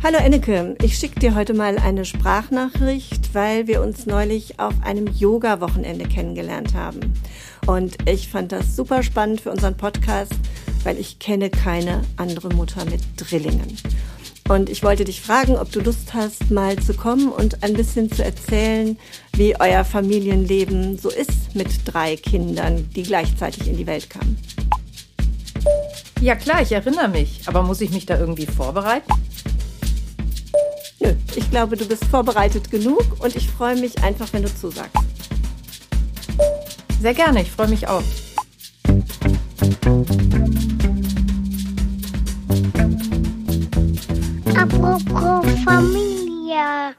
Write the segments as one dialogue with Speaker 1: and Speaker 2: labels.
Speaker 1: Hallo Enneke, ich schicke dir heute mal eine Sprachnachricht, weil wir uns neulich auf einem Yoga-Wochenende kennengelernt haben. Und ich fand das super spannend für unseren Podcast, weil ich kenne keine andere Mutter mit Drillingen. Und ich wollte dich fragen, ob du Lust hast, mal zu kommen und ein bisschen zu erzählen, wie euer Familienleben so ist mit drei Kindern, die gleichzeitig in die Welt kamen.
Speaker 2: Ja klar, ich erinnere mich. Aber muss ich mich da irgendwie vorbereiten?
Speaker 1: Nö, ich glaube, du bist vorbereitet genug und ich freue mich einfach, wenn du zusagst.
Speaker 2: Sehr gerne, ich freue mich auch.
Speaker 3: Apropos Familie.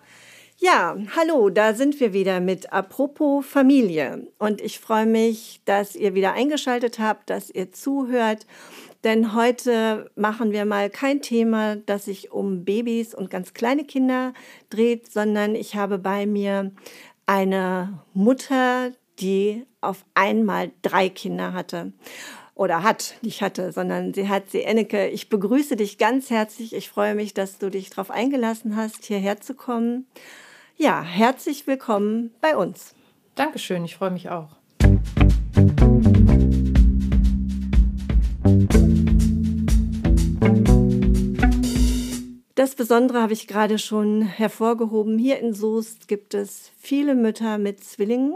Speaker 1: Ja, hallo, da sind wir wieder mit Apropos Familie. Und ich freue mich, dass ihr wieder eingeschaltet habt, dass ihr zuhört. Denn heute machen wir mal kein Thema, das sich um Babys und ganz kleine Kinder dreht, sondern ich habe bei mir eine Mutter, die auf einmal drei Kinder hatte oder hat, nicht hatte, sondern sie hat sie. Enneke, ich begrüße dich ganz herzlich. Ich freue mich, dass du dich darauf eingelassen hast, hierher zu kommen. Ja, herzlich willkommen bei uns.
Speaker 2: Dankeschön, ich freue mich auch.
Speaker 1: Das Besondere habe ich gerade schon hervorgehoben. Hier in Soest gibt es viele Mütter mit Zwillingen.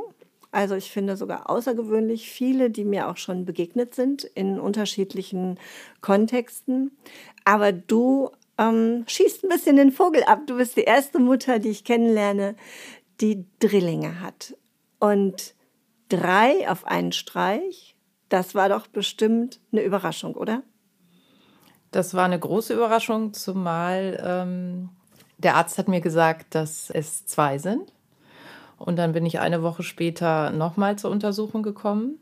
Speaker 1: Also ich finde sogar außergewöhnlich viele, die mir auch schon begegnet sind in unterschiedlichen Kontexten. Aber du ähm, schießt ein bisschen den Vogel ab. Du bist die erste Mutter, die ich kennenlerne, die Drillinge hat. Und drei auf einen Streich, das war doch bestimmt eine Überraschung, oder?
Speaker 2: Das war eine große Überraschung, zumal ähm, der Arzt hat mir gesagt, dass es zwei sind. Und dann bin ich eine Woche später nochmal zur Untersuchung gekommen.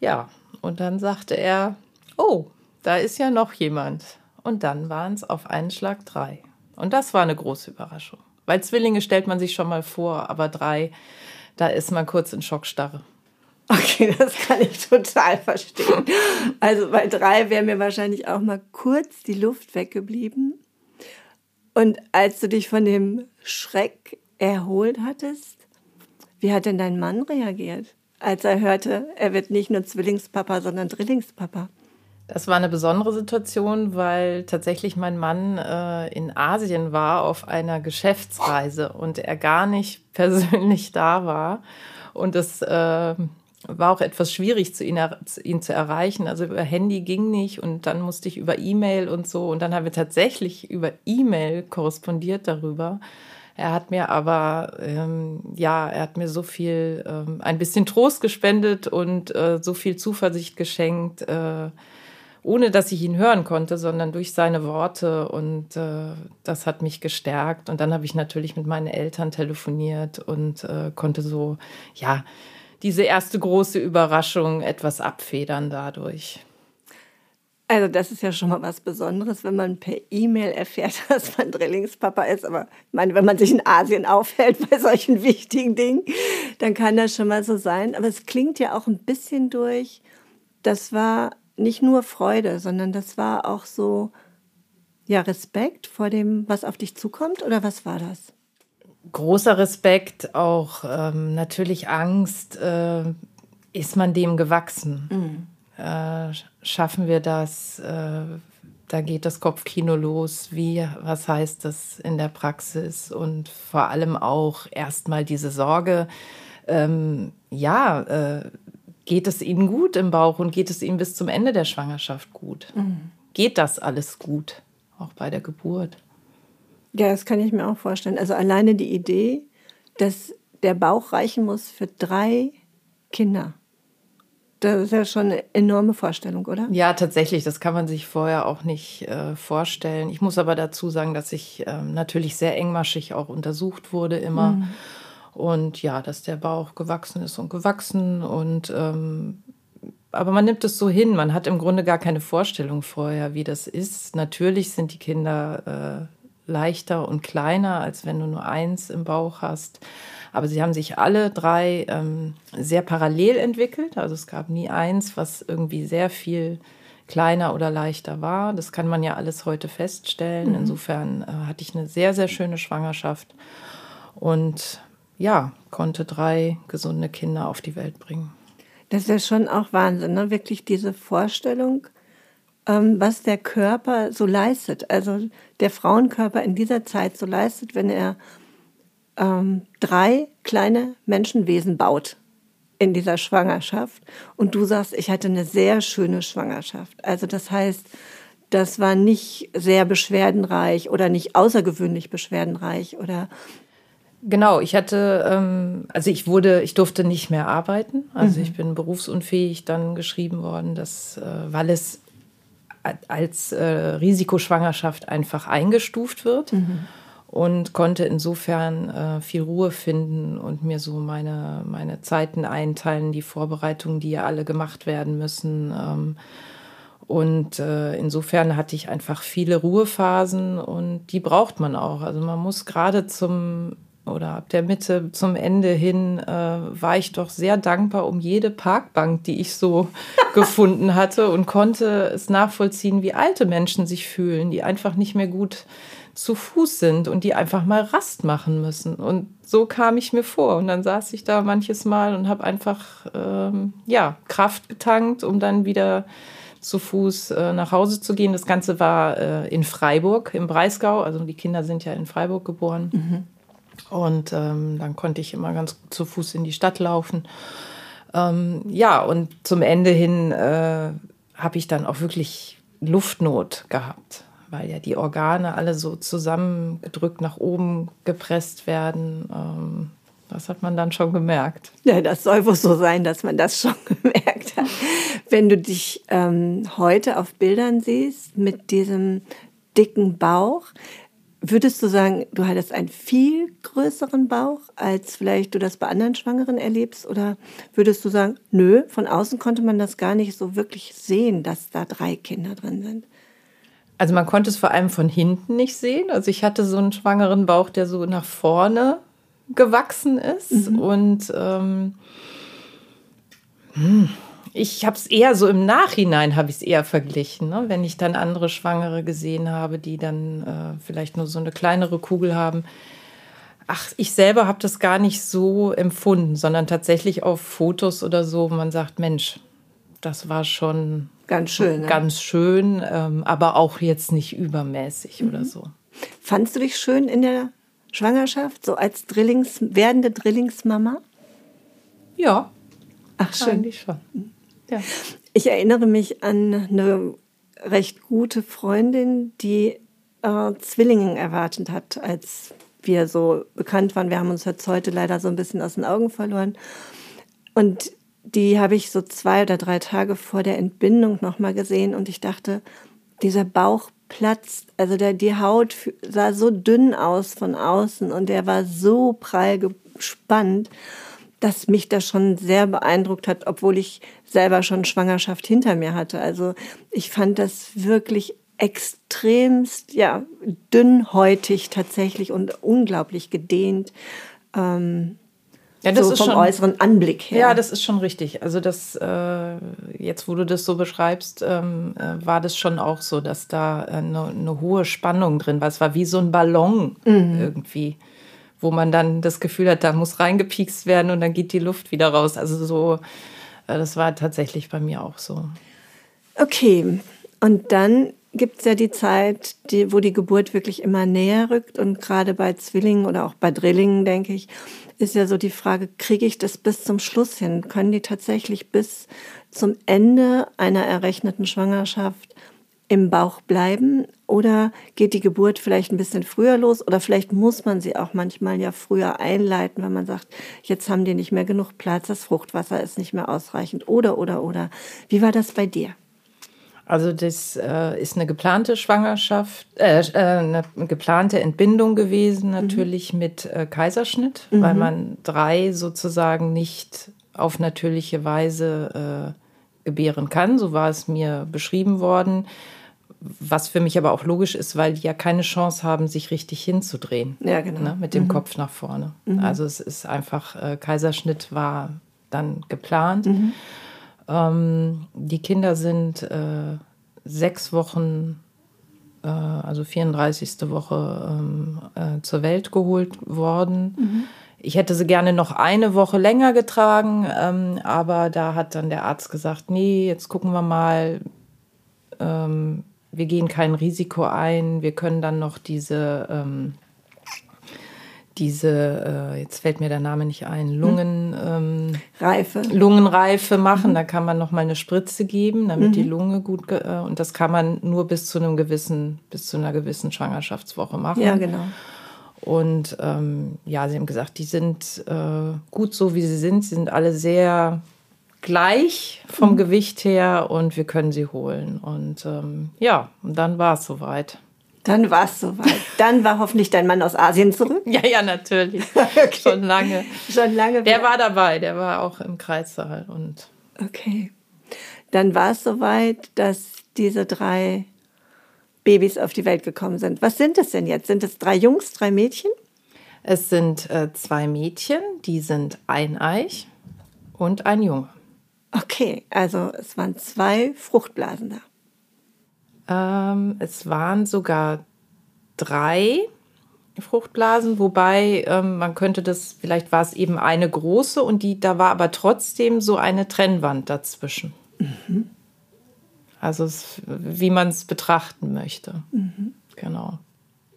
Speaker 2: Ja, und dann sagte er, oh, da ist ja noch jemand. Und dann waren es auf einen Schlag drei. Und das war eine große Überraschung. Weil Zwillinge stellt man sich schon mal vor, aber drei, da ist man kurz in Schockstarre.
Speaker 1: Okay, das kann ich total verstehen. Also bei drei wäre mir wahrscheinlich auch mal kurz die Luft weggeblieben. Und als du dich von dem Schreck erholt hattest, wie hat denn dein Mann reagiert, als er hörte, er wird nicht nur Zwillingspapa, sondern Drillingspapa?
Speaker 2: Das war eine besondere Situation, weil tatsächlich mein Mann äh, in Asien war auf einer Geschäftsreise und er gar nicht persönlich da war. Und das äh, war auch etwas schwierig, zu ihn, ihn zu erreichen. Also über Handy ging nicht und dann musste ich über E-Mail und so. Und dann haben wir tatsächlich über E-Mail korrespondiert darüber. Er hat mir aber, ähm, ja, er hat mir so viel, ähm, ein bisschen Trost gespendet und äh, so viel Zuversicht geschenkt, äh, ohne dass ich ihn hören konnte, sondern durch seine Worte. Und äh, das hat mich gestärkt. Und dann habe ich natürlich mit meinen Eltern telefoniert und äh, konnte so, ja, diese erste große Überraschung etwas abfedern dadurch.
Speaker 1: Also das ist ja schon mal was Besonderes, wenn man per E-Mail erfährt, dass man Drillingspapa ist. Aber ich meine, wenn man sich in Asien aufhält bei solchen wichtigen Dingen, dann kann das schon mal so sein. Aber es klingt ja auch ein bisschen durch, das war nicht nur Freude, sondern das war auch so, ja, Respekt vor dem, was auf dich zukommt. Oder was war das?
Speaker 2: Großer Respekt, auch ähm, natürlich Angst. Äh, ist man dem gewachsen? Mhm. Äh, schaffen wir das? Äh, da geht das Kopfkino los. Wie, was heißt das in der Praxis? Und vor allem auch erstmal diese Sorge, ähm, ja, äh, geht es Ihnen gut im Bauch und geht es Ihnen bis zum Ende der Schwangerschaft gut? Mhm. Geht das alles gut, auch bei der Geburt?
Speaker 1: Ja, das kann ich mir auch vorstellen. Also alleine die Idee, dass der Bauch reichen muss für drei Kinder. Das ist ja schon eine enorme Vorstellung, oder?
Speaker 2: Ja, tatsächlich. Das kann man sich vorher auch nicht äh, vorstellen. Ich muss aber dazu sagen, dass ich ähm, natürlich sehr engmaschig auch untersucht wurde immer. Mhm. Und ja, dass der Bauch gewachsen ist und gewachsen. Und ähm, aber man nimmt es so hin. Man hat im Grunde gar keine Vorstellung vorher, wie das ist. Natürlich sind die Kinder äh, leichter und kleiner, als wenn du nur eins im Bauch hast. Aber sie haben sich alle drei ähm, sehr parallel entwickelt. Also es gab nie eins, was irgendwie sehr viel kleiner oder leichter war. Das kann man ja alles heute feststellen. Mhm. Insofern äh, hatte ich eine sehr, sehr schöne Schwangerschaft und ja, konnte drei gesunde Kinder auf die Welt bringen.
Speaker 1: Das ist ja schon auch Wahnsinn, ne? wirklich diese Vorstellung, was der Körper so leistet. Also der Frauenkörper in dieser Zeit so leistet, wenn er ähm, drei kleine Menschenwesen baut in dieser Schwangerschaft. Und du sagst, ich hatte eine sehr schöne Schwangerschaft. Also das heißt, das war nicht sehr beschwerdenreich oder nicht außergewöhnlich beschwerdenreich oder
Speaker 2: Genau, ich hatte, ähm, also ich wurde, ich durfte nicht mehr arbeiten. Also mhm. ich bin berufsunfähig dann geschrieben worden, dass, äh, weil es als äh, Risikoschwangerschaft einfach eingestuft wird. Mhm und konnte insofern äh, viel Ruhe finden und mir so meine, meine Zeiten einteilen, die Vorbereitungen, die ja alle gemacht werden müssen. Ähm, und äh, insofern hatte ich einfach viele Ruhephasen und die braucht man auch. Also man muss gerade zum oder ab der Mitte zum Ende hin äh, war ich doch sehr dankbar um jede Parkbank, die ich so gefunden hatte und konnte es nachvollziehen, wie alte Menschen sich fühlen, die einfach nicht mehr gut zu Fuß sind und die einfach mal Rast machen müssen. Und so kam ich mir vor. Und dann saß ich da manches Mal und habe einfach ähm, ja, Kraft getankt, um dann wieder zu Fuß äh, nach Hause zu gehen. Das Ganze war äh, in Freiburg im Breisgau. Also die Kinder sind ja in Freiburg geboren. Mhm. Und ähm, dann konnte ich immer ganz gut zu Fuß in die Stadt laufen. Ähm, ja, und zum Ende hin äh, habe ich dann auch wirklich Luftnot gehabt weil ja die Organe alle so zusammengedrückt nach oben gepresst werden. Ähm, das hat man dann schon gemerkt.
Speaker 1: Ja, das soll wohl so sein, dass man das schon gemerkt hat. Wenn du dich ähm, heute auf Bildern siehst mit diesem dicken Bauch, würdest du sagen, du hattest einen viel größeren Bauch, als vielleicht du das bei anderen Schwangeren erlebst? Oder würdest du sagen, nö, von außen konnte man das gar nicht so wirklich sehen, dass da drei Kinder drin sind?
Speaker 2: Also man konnte es vor allem von hinten nicht sehen. Also ich hatte so einen schwangeren Bauch, der so nach vorne gewachsen ist. Mhm. Und ähm, hm, ich habe es eher so im Nachhinein habe ich es eher verglichen, ne? wenn ich dann andere Schwangere gesehen habe, die dann äh, vielleicht nur so eine kleinere Kugel haben. Ach, ich selber habe das gar nicht so empfunden, sondern tatsächlich auf Fotos oder so. Man sagt, Mensch, das war schon
Speaker 1: Ganz schön. Ne?
Speaker 2: Ganz schön, ähm, aber auch jetzt nicht übermäßig mhm. oder so.
Speaker 1: Fandst du dich schön in der Schwangerschaft, so als Drillings, werdende Drillingsmama?
Speaker 2: Ja.
Speaker 1: Ach, schön.
Speaker 2: Eigentlich schon. Ja.
Speaker 1: Ich erinnere mich an eine recht gute Freundin, die äh, Zwillinge erwartet hat, als wir so bekannt waren. Wir haben uns jetzt heute leider so ein bisschen aus den Augen verloren. Und die habe ich so zwei oder drei Tage vor der Entbindung nochmal gesehen und ich dachte, dieser Bauch platzt, also der, die Haut sah so dünn aus von außen und der war so prall gespannt, dass mich das schon sehr beeindruckt hat, obwohl ich selber schon Schwangerschaft hinter mir hatte. Also ich fand das wirklich extremst, ja, dünnhäutig tatsächlich und unglaublich gedehnt. Ähm, ja, das so ist vom schon, äußeren Anblick her.
Speaker 2: Ja, das ist schon richtig. Also das äh, jetzt, wo du das so beschreibst, ähm, äh, war das schon auch so, dass da eine, eine, hohe Spannung drin war. Es war wie so ein Ballon mhm. irgendwie, wo man dann das Gefühl hat, da muss reingepiekst werden und dann geht die Luft wieder raus. Also so, äh, das war tatsächlich bei mir auch so.
Speaker 1: Okay, und dann gibt es ja die Zeit, die, wo die Geburt wirklich immer näher rückt und gerade bei Zwillingen oder auch bei Drillingen, denke ich, ist ja so die Frage, kriege ich das bis zum Schluss hin? Können die tatsächlich bis zum Ende einer errechneten Schwangerschaft im Bauch bleiben? Oder geht die Geburt vielleicht ein bisschen früher los? Oder vielleicht muss man sie auch manchmal ja früher einleiten, wenn man sagt, jetzt haben die nicht mehr genug Platz, das Fruchtwasser ist nicht mehr ausreichend. Oder, oder, oder. Wie war das bei dir?
Speaker 2: Also das äh, ist eine geplante Schwangerschaft, äh, äh eine geplante Entbindung gewesen, mhm. natürlich mhm. mit äh, Kaiserschnitt, mhm. weil man drei sozusagen nicht auf natürliche Weise äh, gebären kann. So war es mir beschrieben worden. Was für mich aber auch logisch ist, weil die ja keine Chance haben, sich richtig hinzudrehen.
Speaker 1: Ja, genau.
Speaker 2: Ne, mit dem mhm. Kopf nach vorne. Mhm. Also es ist einfach, äh, Kaiserschnitt war dann geplant. Mhm. Ähm, die Kinder sind äh, sechs Wochen, äh, also 34. Woche, ähm, äh, zur Welt geholt worden. Mhm. Ich hätte sie gerne noch eine Woche länger getragen, ähm, aber da hat dann der Arzt gesagt, nee, jetzt gucken wir mal, ähm, wir gehen kein Risiko ein, wir können dann noch diese, ähm, diese, äh, jetzt fällt mir der Name nicht ein, Lungenreife, ähm, Lungenreife machen. Mhm. Da kann man noch mal eine Spritze geben, damit mhm. die Lunge gut äh, und das kann man nur bis zu einem gewissen, bis zu einer gewissen Schwangerschaftswoche machen.
Speaker 1: Ja, genau.
Speaker 2: Und ähm, ja, sie haben gesagt, die sind äh, gut so, wie sie sind. Sie sind alle sehr gleich vom mhm. Gewicht her und wir können sie holen. Und ähm, ja, und dann war es soweit.
Speaker 1: Dann war es soweit. Dann war hoffentlich dein Mann aus Asien zurück.
Speaker 2: ja, ja, natürlich. okay. Schon lange.
Speaker 1: Schon lange.
Speaker 2: Der war dabei, der war auch im Kreissaal. Und
Speaker 1: okay. Dann war es soweit, dass diese drei Babys auf die Welt gekommen sind. Was sind es denn jetzt? Sind es drei Jungs, drei Mädchen?
Speaker 2: Es sind äh, zwei Mädchen, die sind eineich und ein Junge.
Speaker 1: Okay, also es waren zwei Fruchtblasen
Speaker 2: da. Ähm, es waren sogar drei Fruchtblasen, wobei ähm, man könnte das, vielleicht war es eben eine große und die, da war aber trotzdem so eine Trennwand dazwischen. Mhm. Also es, wie man es betrachten möchte. Mhm. Genau.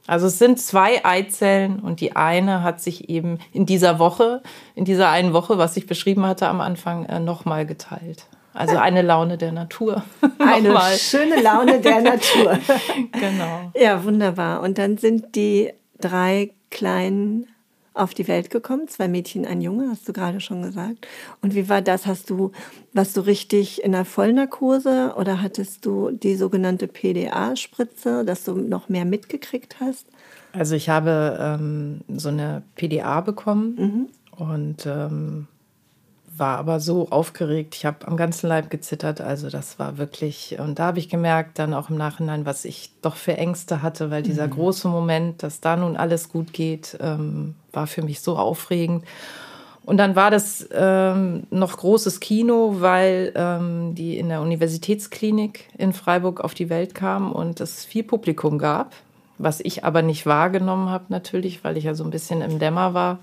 Speaker 2: Also es sind zwei Eizellen und die eine hat sich eben in dieser Woche, in dieser einen Woche, was ich beschrieben hatte am Anfang, äh, nochmal geteilt. Also eine Laune der Natur.
Speaker 1: eine schöne Laune der Natur.
Speaker 2: genau.
Speaker 1: Ja, wunderbar. Und dann sind die drei kleinen auf die Welt gekommen, zwei Mädchen, ein Junge, hast du gerade schon gesagt. Und wie war das? Hast du, warst du richtig in der Vollnarkose oder hattest du die sogenannte PDA-Spritze, dass du noch mehr mitgekriegt hast?
Speaker 2: Also ich habe ähm, so eine PDA bekommen mhm. und ähm, war aber so aufgeregt. Ich habe am ganzen Leib gezittert. Also das war wirklich, und da habe ich gemerkt, dann auch im Nachhinein, was ich doch für Ängste hatte, weil dieser mhm. große Moment, dass da nun alles gut geht, ähm, war für mich so aufregend. Und dann war das ähm, noch großes Kino, weil ähm, die in der Universitätsklinik in Freiburg auf die Welt kam und es viel Publikum gab, was ich aber nicht wahrgenommen habe natürlich, weil ich ja so ein bisschen im Dämmer war.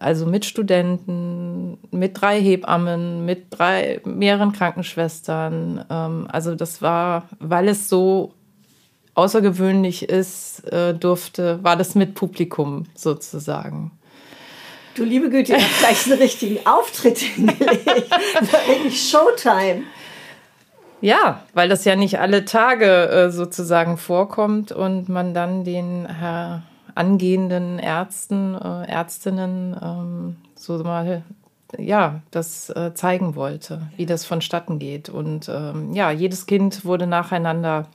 Speaker 2: Also mit Studenten, mit drei Hebammen, mit drei mehreren Krankenschwestern. Ähm, also das war, weil es so außergewöhnlich ist, äh, durfte, war das mit Publikum sozusagen.
Speaker 1: Du liebe Güte, ich habe gleich einen richtigen Auftritt hingelegt. War wirklich Showtime.
Speaker 2: Ja, weil das ja nicht alle Tage äh, sozusagen vorkommt und man dann den Herr angehenden Ärzten, äh, Ärztinnen ähm, so mal ja, das äh, zeigen wollte, wie das vonstatten geht. Und ähm, ja, jedes Kind wurde nacheinander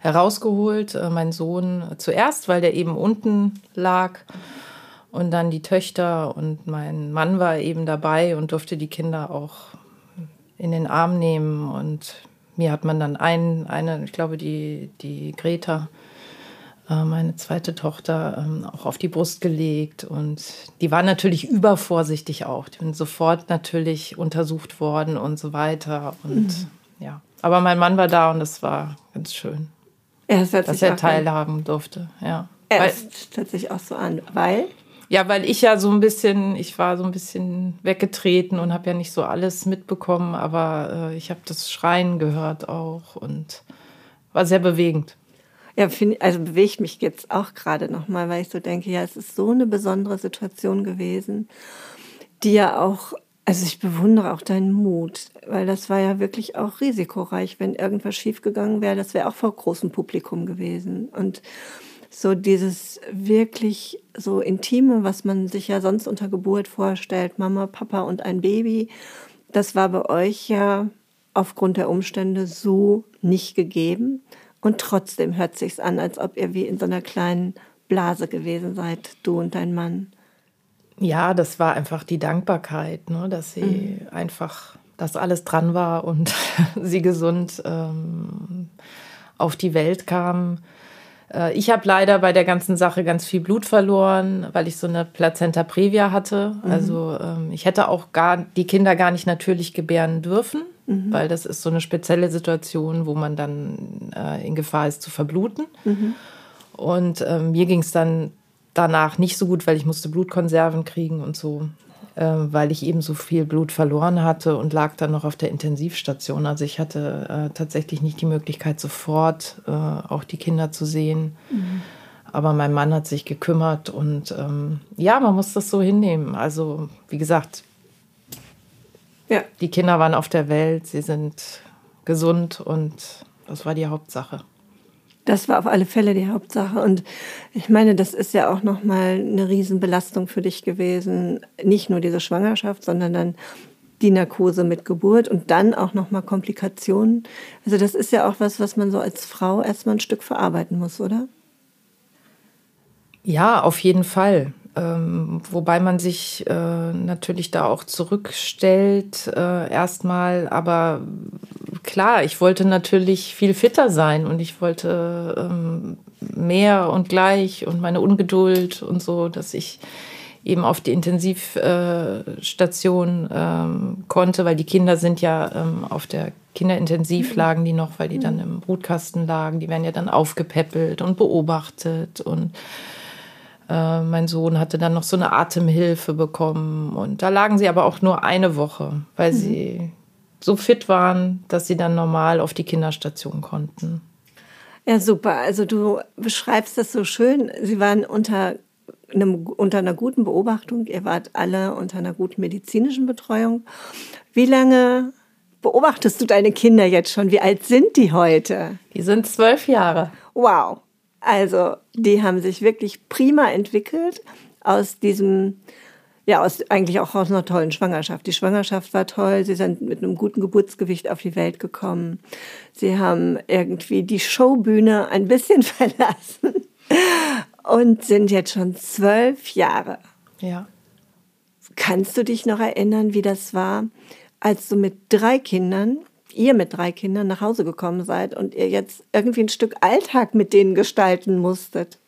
Speaker 2: herausgeholt. Äh, mein Sohn zuerst, weil der eben unten lag. Und dann die Töchter und mein Mann war eben dabei und durfte die Kinder auch in den Arm nehmen. Und mir hat man dann ein, eine, ich glaube, die, die Greta, meine zweite Tochter ähm, auch auf die Brust gelegt und die war natürlich übervorsichtig auch. Die sind sofort natürlich untersucht worden und so weiter und mhm. ja. Aber mein Mann war da und das war ganz schön,
Speaker 1: ja, das
Speaker 2: dass er teilhaben an. durfte. Ja.
Speaker 1: Er weil, tatsächlich auch so an, weil
Speaker 2: ja, weil ich ja so ein bisschen, ich war so ein bisschen weggetreten und habe ja nicht so alles mitbekommen, aber äh, ich habe das Schreien gehört auch und war sehr bewegend.
Speaker 1: Ja, find, also bewegt mich jetzt auch gerade nochmal, weil ich so denke, ja, es ist so eine besondere Situation gewesen, die ja auch, also ich bewundere auch deinen Mut, weil das war ja wirklich auch risikoreich, wenn irgendwas schiefgegangen wäre, das wäre auch vor großem Publikum gewesen. Und so dieses wirklich so intime, was man sich ja sonst unter Geburt vorstellt, Mama, Papa und ein Baby, das war bei euch ja aufgrund der Umstände so nicht gegeben. Und trotzdem hört sich's an, als ob ihr wie in so einer kleinen Blase gewesen seid, du und dein Mann.
Speaker 2: Ja, das war einfach die Dankbarkeit, ne, dass sie mhm. einfach, dass alles dran war und sie gesund ähm, auf die Welt kam. Äh, ich habe leider bei der ganzen Sache ganz viel Blut verloren, weil ich so eine Plazenta previa hatte. Mhm. Also ähm, ich hätte auch gar die Kinder gar nicht natürlich gebären dürfen mhm. weil das ist so eine spezielle Situation, wo man dann äh, in Gefahr ist zu verbluten. Mhm. Und äh, mir ging es dann danach nicht so gut, weil ich musste Blutkonserven kriegen und so, weil ich eben so viel Blut verloren hatte und lag dann noch auf der Intensivstation. Also ich hatte äh, tatsächlich nicht die Möglichkeit, sofort äh, auch die Kinder zu sehen. Mhm. Aber mein Mann hat sich gekümmert und ähm, ja, man muss das so hinnehmen. Also wie gesagt, ja. die Kinder waren auf der Welt, sie sind gesund und das war die Hauptsache.
Speaker 1: Das war auf alle Fälle die Hauptsache. Und ich meine, das ist ja auch nochmal eine Riesenbelastung für dich gewesen. Nicht nur diese Schwangerschaft, sondern dann die Narkose mit Geburt und dann auch nochmal Komplikationen. Also das ist ja auch was, was man so als Frau erstmal ein Stück verarbeiten muss, oder?
Speaker 2: Ja, auf jeden Fall. Ähm, wobei man sich äh, natürlich da auch zurückstellt äh, erstmal. Aber klar, ich wollte natürlich viel fitter sein und ich wollte ähm, mehr und gleich und meine Ungeduld und so, dass ich eben auf die Intensivstation äh, ähm, konnte, weil die Kinder sind ja ähm, auf der Kinderintensiv lagen die noch, weil die dann im Brutkasten lagen. Die werden ja dann aufgepäppelt und beobachtet und äh, mein Sohn hatte dann noch so eine Atemhilfe bekommen. Und da lagen sie aber auch nur eine Woche, weil mhm. sie so fit waren, dass sie dann normal auf die Kinderstation konnten.
Speaker 1: Ja, super. Also du beschreibst das so schön. Sie waren unter, einem, unter einer guten Beobachtung. Ihr wart alle unter einer guten medizinischen Betreuung. Wie lange beobachtest du deine Kinder jetzt schon? Wie alt sind die heute?
Speaker 2: Die sind zwölf Jahre.
Speaker 1: Wow. Also die haben sich wirklich prima entwickelt aus diesem, ja, aus, eigentlich auch aus einer tollen Schwangerschaft. Die Schwangerschaft war toll, sie sind mit einem guten Geburtsgewicht auf die Welt gekommen. Sie haben irgendwie die Showbühne ein bisschen verlassen und sind jetzt schon zwölf Jahre.
Speaker 2: Ja.
Speaker 1: Kannst du dich noch erinnern, wie das war, als du mit drei Kindern ihr mit drei Kindern nach Hause gekommen seid und ihr jetzt irgendwie ein Stück Alltag mit denen gestalten musstet.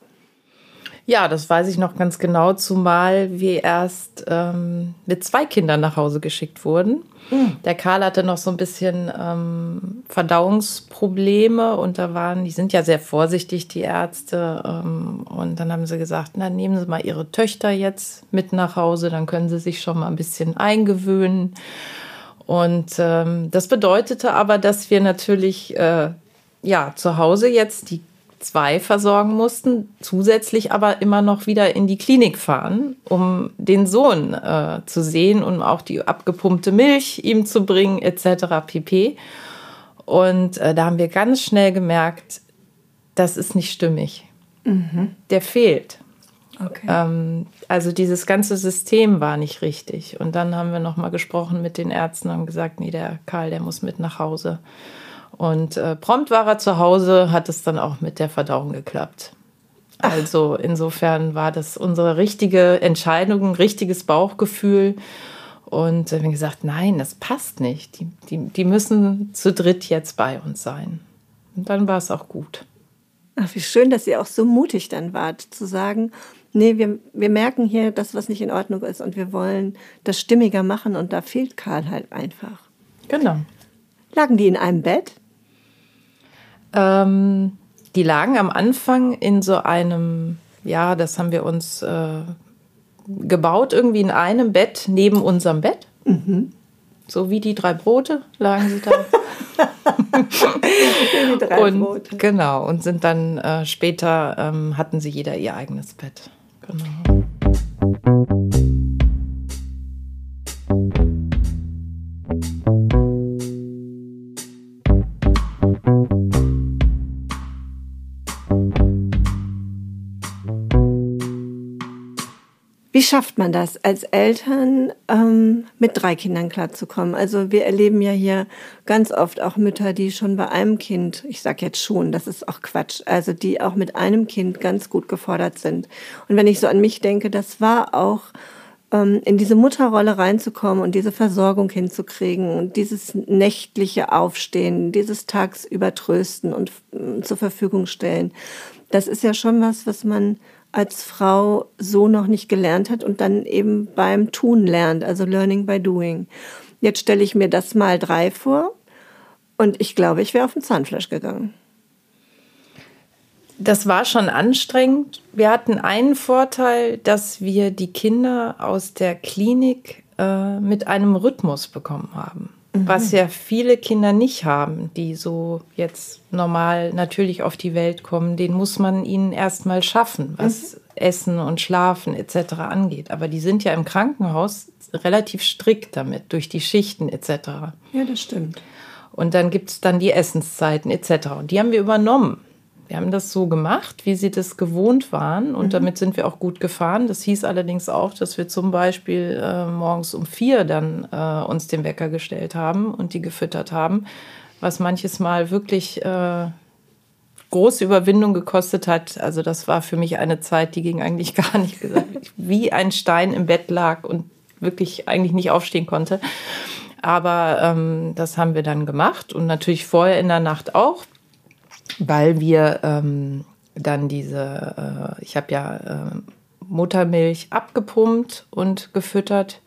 Speaker 2: Ja, das weiß ich noch ganz genau, zumal wir erst ähm, mit zwei Kindern nach Hause geschickt wurden. Mhm. Der Karl hatte noch so ein bisschen ähm, Verdauungsprobleme und da waren, die sind ja sehr vorsichtig, die Ärzte. Ähm, und dann haben sie gesagt, na, nehmen Sie mal Ihre Töchter jetzt mit nach Hause, dann können Sie sich schon mal ein bisschen eingewöhnen. Und ähm, das bedeutete aber, dass wir natürlich äh, ja zu Hause jetzt die zwei versorgen mussten, zusätzlich aber immer noch wieder in die Klinik fahren, um den Sohn äh, zu sehen und auch die abgepumpte Milch ihm zu bringen, etc. pp. Und äh, da haben wir ganz schnell gemerkt, das ist nicht stimmig. Mhm. Der fehlt. Okay. Ähm, also dieses ganze System war nicht richtig. Und dann haben wir nochmal gesprochen mit den Ärzten und haben gesagt, nee, der Karl, der muss mit nach Hause. Und äh, prompt war er zu Hause, hat es dann auch mit der Verdauung geklappt. Also insofern war das unsere richtige Entscheidung, ein richtiges Bauchgefühl. Und wir haben gesagt, nein, das passt nicht. Die, die, die müssen zu dritt jetzt bei uns sein. Und dann war es auch gut.
Speaker 1: Ach, wie schön, dass ihr auch so mutig dann wart, zu sagen, nee, wir, wir merken hier, dass was nicht in Ordnung ist und wir wollen das stimmiger machen und da fehlt Karl halt einfach.
Speaker 2: Genau.
Speaker 1: Lagen die in einem Bett?
Speaker 2: Ähm, die lagen am Anfang in so einem, ja, das haben wir uns äh, gebaut, irgendwie in einem Bett neben unserem Bett. Mhm. So wie die drei Brote lagen sie da. die drei und, Brote. Genau, und sind dann äh, später, ähm, hatten sie jeder ihr eigenes Bett. Genau.
Speaker 1: Wie schafft man das, als Eltern ähm, mit drei Kindern klarzukommen? Also wir erleben ja hier ganz oft auch Mütter, die schon bei einem Kind, ich sag jetzt schon, das ist auch Quatsch, also die auch mit einem Kind ganz gut gefordert sind. Und wenn ich so an mich denke, das war auch ähm, in diese Mutterrolle reinzukommen und diese Versorgung hinzukriegen und dieses nächtliche Aufstehen, dieses tagsüber trösten und äh, zur Verfügung stellen. Das ist ja schon was, was man als Frau so noch nicht gelernt hat und dann eben beim Tun lernt, also Learning by Doing. Jetzt stelle ich mir das mal drei vor und ich glaube, ich wäre auf den Zahnfleisch gegangen.
Speaker 2: Das war schon anstrengend. Wir hatten einen Vorteil, dass wir die Kinder aus der Klinik äh, mit einem Rhythmus bekommen haben. Mhm. Was ja viele Kinder nicht haben, die so jetzt normal natürlich auf die Welt kommen. Den muss man ihnen erstmal schaffen, was mhm. Essen und Schlafen etc. angeht. Aber die sind ja im Krankenhaus relativ strikt damit, durch die Schichten etc.
Speaker 1: Ja, das stimmt.
Speaker 2: Und dann gibt es dann die Essenszeiten etc. Und die haben wir übernommen. Wir haben das so gemacht, wie sie das gewohnt waren und mhm. damit sind wir auch gut gefahren. Das hieß allerdings auch, dass wir zum Beispiel äh, morgens um vier dann äh, uns den Wecker gestellt haben und die gefüttert haben, was manches Mal wirklich äh, große Überwindung gekostet hat. Also das war für mich eine Zeit, die ging eigentlich gar nicht wie ein Stein im Bett lag und wirklich eigentlich nicht aufstehen konnte. Aber ähm, das haben wir dann gemacht und natürlich vorher in der Nacht auch weil wir ähm, dann diese, äh, ich habe ja äh, Muttermilch abgepumpt und gefüttert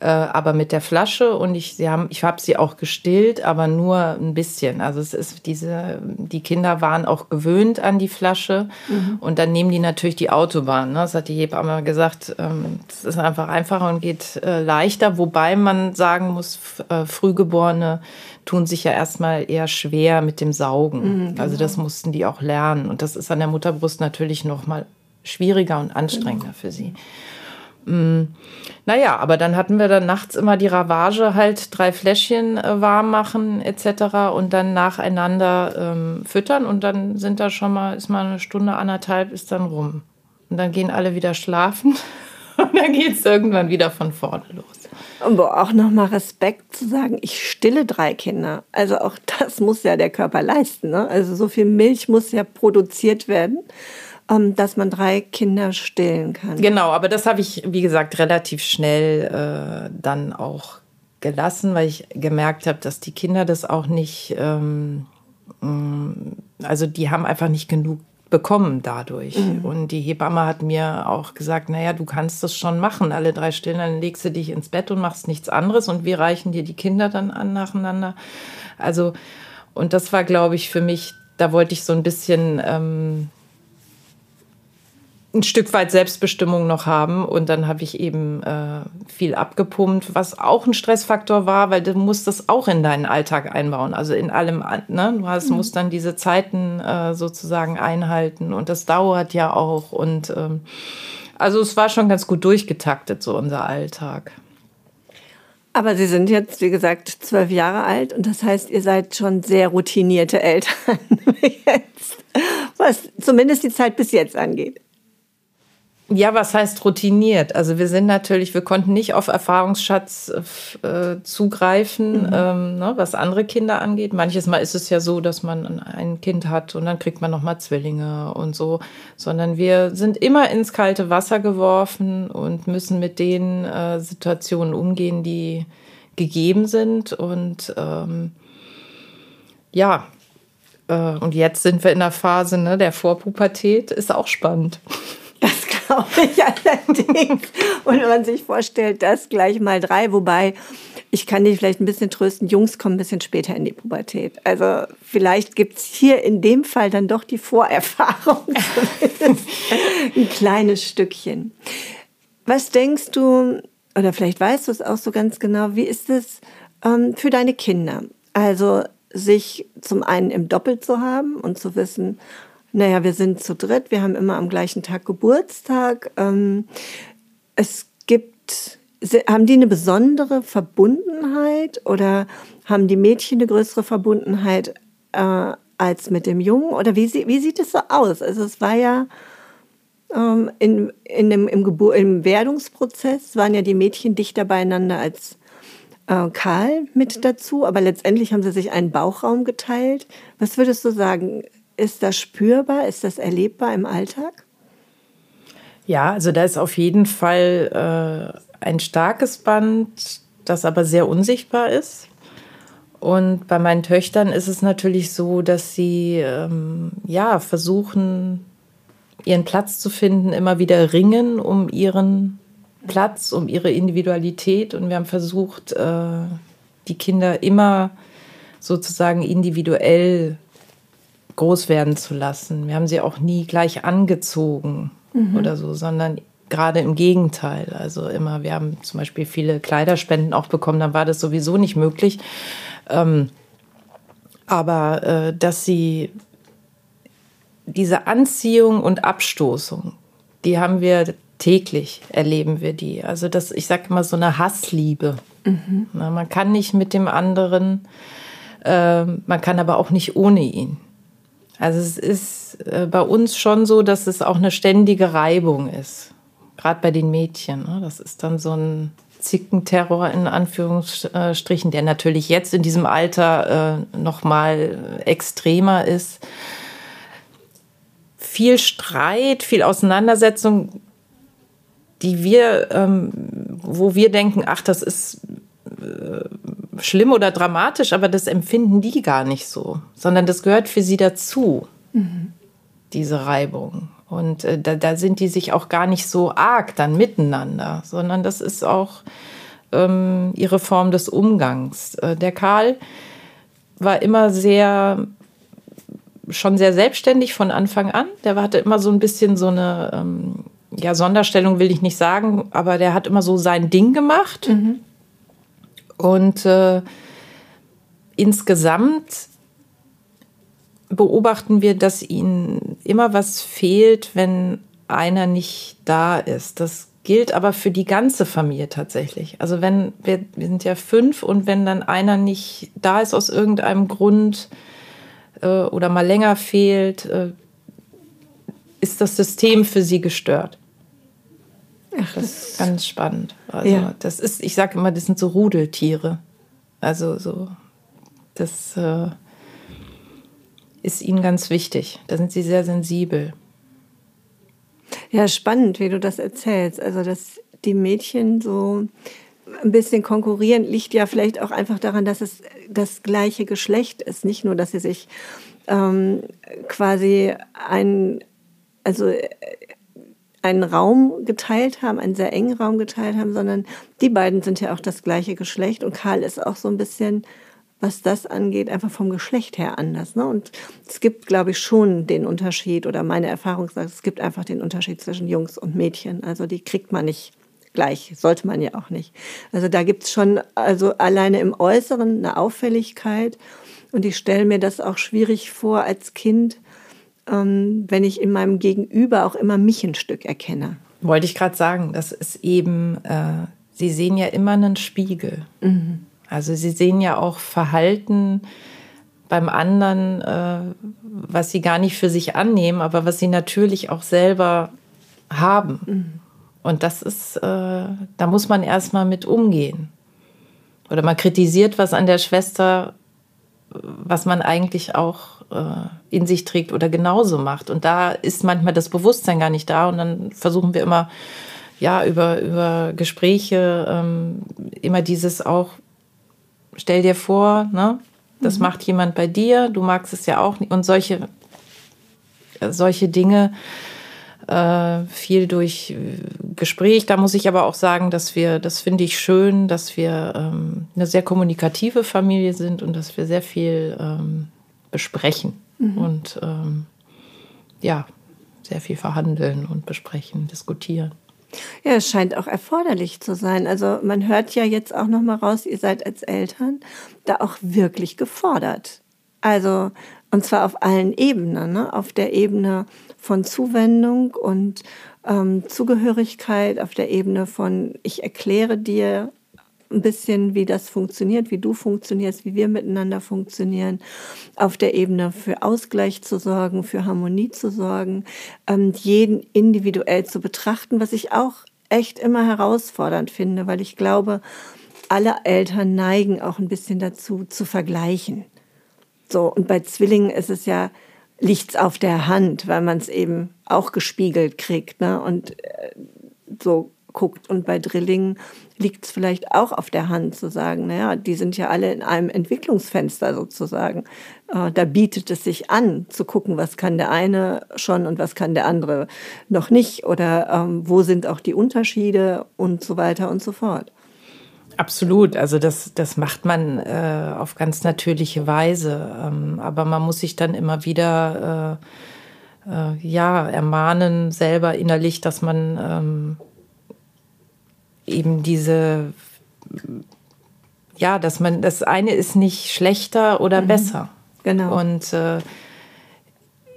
Speaker 2: äh, aber mit der Flasche und ich, sie haben, ich habe sie auch gestillt, aber nur ein bisschen. Also es ist diese, die Kinder waren auch gewöhnt an die Flasche mhm. und dann nehmen die natürlich die Autobahn. Ne? Das hat die Hebamme gesagt, ähm, das ist einfach einfacher und geht äh, leichter, wobei man sagen muss, äh, Frühgeborene tun sich ja erstmal eher schwer mit dem Saugen. Mhm, genau. Also das mussten die auch lernen und das ist an der Mutterbrust natürlich noch mal schwieriger und anstrengender genau. für sie. Mm. Naja, aber dann hatten wir dann nachts immer die Ravage, halt drei Fläschchen äh, warm machen etc. und dann nacheinander ähm, füttern und dann sind da schon mal, ist mal eine Stunde, anderthalb, ist dann rum. Und dann gehen alle wieder schlafen und dann geht es irgendwann wieder von vorne los.
Speaker 1: Aber auch nochmal Respekt zu sagen, ich stille drei Kinder. Also auch das muss ja der Körper leisten. Ne? Also so viel Milch muss ja produziert werden. Ähm, dass man drei Kinder stillen kann.
Speaker 2: Genau, aber das habe ich, wie gesagt, relativ schnell äh, dann auch gelassen, weil ich gemerkt habe, dass die Kinder das auch nicht, ähm, mm, also die haben einfach nicht genug bekommen dadurch. Mhm. Und die Hebamme hat mir auch gesagt, naja, du kannst das schon machen, alle drei Stillen, dann legst du dich ins Bett und machst nichts anderes und wir reichen dir die Kinder dann an nacheinander. Also, und das war, glaube ich, für mich, da wollte ich so ein bisschen ähm, ein Stück weit Selbstbestimmung noch haben. Und dann habe ich eben äh, viel abgepumpt, was auch ein Stressfaktor war, weil du musst das auch in deinen Alltag einbauen. Also in allem, ne? Du hast, mhm. musst dann diese Zeiten äh, sozusagen einhalten und das dauert ja auch. Und ähm, also es war schon ganz gut durchgetaktet, so unser Alltag.
Speaker 1: Aber Sie sind jetzt, wie gesagt, zwölf Jahre alt und das heißt, ihr seid schon sehr routinierte Eltern jetzt, was zumindest die Zeit bis jetzt angeht.
Speaker 2: Ja, was heißt routiniert? Also wir sind natürlich, wir konnten nicht auf Erfahrungsschatz äh, zugreifen, mhm. ähm, ne, was andere Kinder angeht. Manches Mal ist es ja so, dass man ein Kind hat und dann kriegt man noch mal Zwillinge und so, sondern wir sind immer ins kalte Wasser geworfen und müssen mit den äh, Situationen umgehen, die gegeben sind und ähm, ja. Äh, und jetzt sind wir in der Phase ne, der Vorpubertät, ist auch spannend.
Speaker 1: Glaube ich allerdings. Und wenn man sich vorstellt, das gleich mal drei, wobei ich kann dich vielleicht ein bisschen trösten, Jungs kommen ein bisschen später in die Pubertät. Also vielleicht gibt es hier in dem Fall dann doch die Vorerfahrung, ein kleines Stückchen. Was denkst du, oder vielleicht weißt du es auch so ganz genau, wie ist es ähm, für deine Kinder? Also sich zum einen im Doppel zu haben und zu wissen, naja, wir sind zu dritt, wir haben immer am gleichen Tag Geburtstag. Ähm, es gibt, haben die eine besondere Verbundenheit oder haben die Mädchen eine größere Verbundenheit äh, als mit dem Jungen? Oder wie, wie sieht es so aus? Also es war ja ähm, in, in dem, im, Gebur im Werdungsprozess waren ja die Mädchen dichter beieinander als äh, Karl mit dazu, aber letztendlich haben sie sich einen Bauchraum geteilt. Was würdest du sagen? Ist das spürbar? Ist das erlebbar im Alltag?
Speaker 2: Ja, also da ist auf jeden Fall äh, ein starkes Band, das aber sehr unsichtbar ist. Und bei meinen Töchtern ist es natürlich so, dass sie ähm, ja versuchen, ihren Platz zu finden, immer wieder ringen um ihren Platz, um ihre Individualität und wir haben versucht, äh, die Kinder immer sozusagen individuell groß werden zu lassen. Wir haben sie auch nie gleich angezogen mhm. oder so, sondern gerade im Gegenteil. Also immer, wir haben zum Beispiel viele Kleiderspenden auch bekommen, dann war das sowieso nicht möglich. Ähm, aber äh, dass sie diese Anziehung und Abstoßung, die haben wir täglich, erleben wir die. Also das, ich sage immer so eine Hassliebe. Mhm. Na, man kann nicht mit dem anderen, äh, man kann aber auch nicht ohne ihn. Also es ist äh, bei uns schon so, dass es auch eine ständige Reibung ist. Gerade bei den Mädchen. Ne? Das ist dann so ein Zickenterror in Anführungsstrichen, der natürlich jetzt in diesem Alter äh, noch mal extremer ist. Viel Streit, viel Auseinandersetzung, die wir, ähm, wo wir denken, ach, das ist äh, schlimm oder dramatisch, aber das empfinden die gar nicht so, sondern das gehört für sie dazu, mhm. diese Reibung. Und äh, da, da, sind die sich auch gar nicht so arg dann miteinander, sondern das ist auch ähm, ihre Form des Umgangs. Äh, der Karl war immer sehr, schon sehr selbstständig von Anfang an. Der hatte immer so ein bisschen so eine, ähm, ja, Sonderstellung will ich nicht sagen, aber der hat immer so sein Ding gemacht. Mhm. Und äh, insgesamt beobachten wir, dass ihnen immer was fehlt, wenn einer nicht da ist. Das gilt aber für die ganze Familie tatsächlich. Also wenn wir, wir sind ja fünf und wenn dann einer nicht da ist aus irgendeinem Grund äh, oder mal länger fehlt, äh, ist das System für sie gestört. Ach, das, das ist ganz spannend. Also ja. das ist, ich sage immer, das sind so Rudeltiere. Also so, das äh, ist ihnen ganz wichtig. Da sind sie sehr sensibel.
Speaker 1: Ja, spannend, wie du das erzählst. Also, dass die Mädchen so ein bisschen konkurrieren, liegt ja vielleicht auch einfach daran, dass es das gleiche Geschlecht ist. Nicht nur, dass sie sich ähm, quasi ein, also einen Raum geteilt haben, einen sehr engen Raum geteilt haben, sondern die beiden sind ja auch das gleiche Geschlecht und Karl ist auch so ein bisschen, was das angeht, einfach vom Geschlecht her anders. Ne? Und es gibt, glaube ich, schon den Unterschied oder meine Erfahrung sagt, es gibt einfach den Unterschied zwischen Jungs und Mädchen. Also die kriegt man nicht gleich, sollte man ja auch nicht. Also da gibt es schon, also alleine im Äußeren eine Auffälligkeit und ich stelle mir das auch schwierig vor als Kind, wenn ich in meinem Gegenüber auch immer mich ein Stück erkenne.
Speaker 2: Wollte ich gerade sagen, das ist eben, äh, Sie sehen ja immer einen Spiegel. Mhm. Also Sie sehen ja auch Verhalten beim anderen, äh, was Sie gar nicht für sich annehmen, aber was Sie natürlich auch selber haben. Mhm. Und das ist, äh, da muss man erstmal mit umgehen. Oder man kritisiert was an der Schwester, was man eigentlich auch äh, in sich trägt oder genauso macht. Und da ist manchmal das Bewusstsein gar nicht da. Und dann versuchen wir immer, ja, über, über Gespräche ähm, immer dieses auch, stell dir vor, ne, das mhm. macht jemand bei dir, du magst es ja auch nicht. Und solche, äh, solche Dinge äh, viel durch äh, Gespräch. Da muss ich aber auch sagen, dass wir, das finde ich schön, dass wir ähm, eine sehr kommunikative Familie sind und dass wir sehr viel ähm, besprechen mhm. und ähm, ja, sehr viel verhandeln und besprechen, diskutieren.
Speaker 1: Ja, es scheint auch erforderlich zu sein. Also man hört ja jetzt auch noch mal raus, ihr seid als Eltern da auch wirklich gefordert. Also und zwar auf allen Ebenen, ne? auf der Ebene von Zuwendung und ähm, Zugehörigkeit, auf der Ebene von ich erkläre dir ein bisschen, wie das funktioniert, wie du funktionierst, wie wir miteinander funktionieren, auf der Ebene für Ausgleich zu sorgen, für Harmonie zu sorgen, ähm, jeden individuell zu betrachten, was ich auch echt immer herausfordernd finde, weil ich glaube, alle Eltern neigen auch ein bisschen dazu, zu vergleichen. So, und bei Zwillingen ist es ja, liegt's auf der Hand, weil man es eben auch gespiegelt kriegt. Ne? Und äh, so guckt. Und bei Drillingen liegt es vielleicht auch auf der Hand zu sagen, naja, die sind ja alle in einem Entwicklungsfenster sozusagen. Äh, da bietet es sich an, zu gucken, was kann der eine schon und was kann der andere noch nicht oder ähm, wo sind auch die Unterschiede und so weiter und so fort.
Speaker 2: Absolut, also das, das macht man äh, auf ganz natürliche Weise. Ähm, aber man muss sich dann immer wieder äh, äh, ja, ermahnen, selber innerlich, dass man ähm, eben diese, ja, dass man, das eine ist nicht schlechter oder mhm. besser.
Speaker 1: Genau.
Speaker 2: Und äh,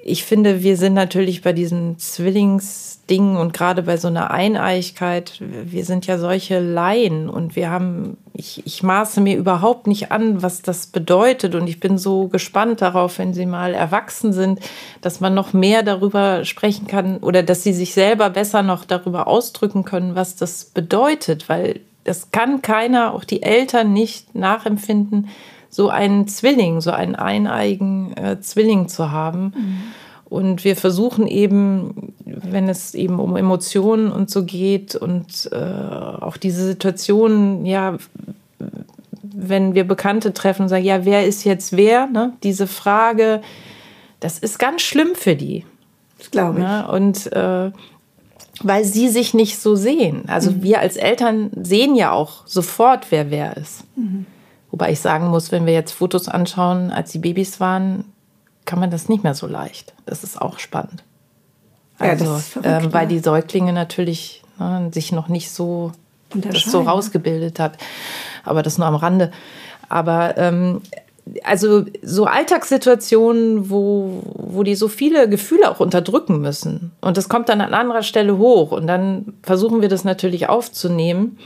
Speaker 2: ich finde, wir sind natürlich bei diesem Zwillingsding und gerade bei so einer Eineigkeit, wir sind ja solche Laien und wir haben, ich, ich maße mir überhaupt nicht an, was das bedeutet und ich bin so gespannt darauf, wenn sie mal erwachsen sind, dass man noch mehr darüber sprechen kann oder dass sie sich selber besser noch darüber ausdrücken können, was das bedeutet, weil das kann keiner, auch die Eltern nicht nachempfinden, so einen Zwilling, so einen eineigen äh, Zwilling zu haben. Mhm. Und wir versuchen eben, wenn es eben um Emotionen und so geht und äh, auch diese Situation, ja, wenn wir Bekannte treffen und sagen, ja, wer ist jetzt wer? Ne? Diese Frage, das ist ganz schlimm für die.
Speaker 1: Das glaube ich.
Speaker 2: Ne? und äh, weil sie sich nicht so sehen. Also mhm. wir als Eltern sehen ja auch sofort, wer wer ist. Mhm. Wobei ich sagen muss, wenn wir jetzt Fotos anschauen, als sie Babys waren, kann man das nicht mehr so leicht. Das ist auch spannend. Also, ja, verrückt, ähm, weil die Säuglinge natürlich ne, sich noch nicht so, das so rausgebildet hat. Aber das nur am Rande. Aber ähm, also so Alltagssituationen, wo, wo die so viele Gefühle auch unterdrücken müssen. Und das kommt dann an anderer Stelle hoch. Und dann versuchen wir das natürlich aufzunehmen.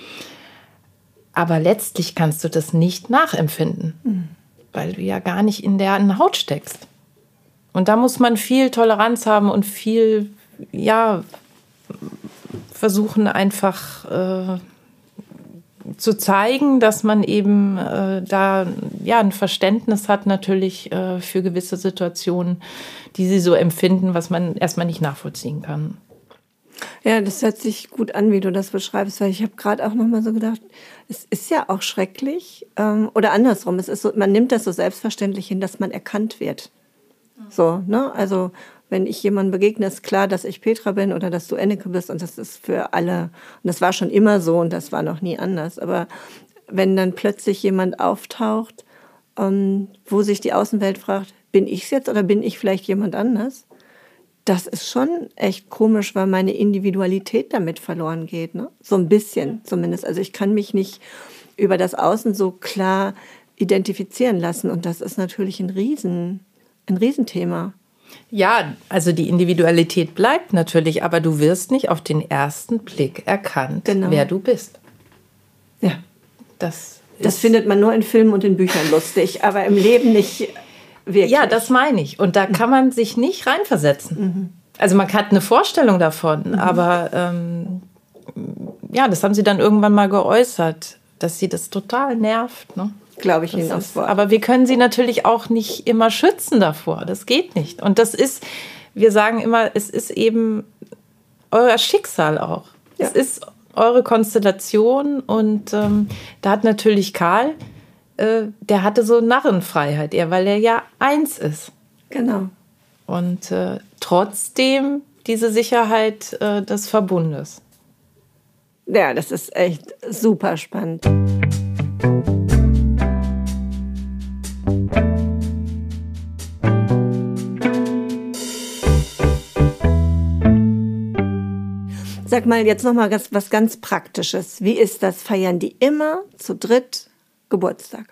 Speaker 2: Aber letztlich kannst du das nicht nachempfinden, mhm. weil du ja gar nicht in der Haut steckst. Und da muss man viel Toleranz haben und viel, ja, versuchen einfach äh, zu zeigen, dass man eben äh, da ja ein Verständnis hat natürlich äh, für gewisse Situationen, die sie so empfinden, was man erstmal nicht nachvollziehen kann.
Speaker 1: Ja, das hört sich gut an, wie du das beschreibst, weil ich habe gerade auch noch mal so gedacht, es ist ja auch schrecklich ähm, oder andersrum, es ist so, man nimmt das so selbstverständlich hin, dass man erkannt wird. So, ne? Also wenn ich jemandem begegne, ist klar, dass ich Petra bin oder dass du Enneke bist und das ist für alle und das war schon immer so und das war noch nie anders. Aber wenn dann plötzlich jemand auftaucht, ähm, wo sich die Außenwelt fragt, bin ich es jetzt oder bin ich vielleicht jemand anders? Das ist schon echt komisch, weil meine Individualität damit verloren geht. Ne? So ein bisschen zumindest. Also ich kann mich nicht über das Außen so klar identifizieren lassen. Und das ist natürlich ein, Riesen, ein Riesenthema.
Speaker 2: Ja, also die Individualität bleibt natürlich, aber du wirst nicht auf den ersten Blick erkannt, genau. wer du bist.
Speaker 1: Ja. Das, das findet man nur in Filmen und in Büchern lustig, aber im Leben nicht
Speaker 2: Wirklich? Ja, das meine ich. Und da kann man sich nicht reinversetzen. Mhm. Also man hat eine Vorstellung davon, mhm. aber ähm, ja, das haben sie dann irgendwann mal geäußert, dass sie das total nervt. Ne?
Speaker 1: Glaube ich Ihnen aufs Wort.
Speaker 2: Aber wir können sie natürlich auch nicht immer schützen davor. Das geht nicht. Und das ist, wir sagen immer, es ist eben euer Schicksal auch. Ja. Es ist eure Konstellation und ähm, da hat natürlich Karl äh, der hatte so Narrenfreiheit, eher, weil er ja eins ist.
Speaker 1: Genau.
Speaker 2: Und äh, trotzdem diese Sicherheit äh, des Verbundes.
Speaker 1: Ja, das ist echt super spannend. Sag mal jetzt noch mal was ganz Praktisches. Wie ist das? Feiern die immer zu dritt Geburtstag?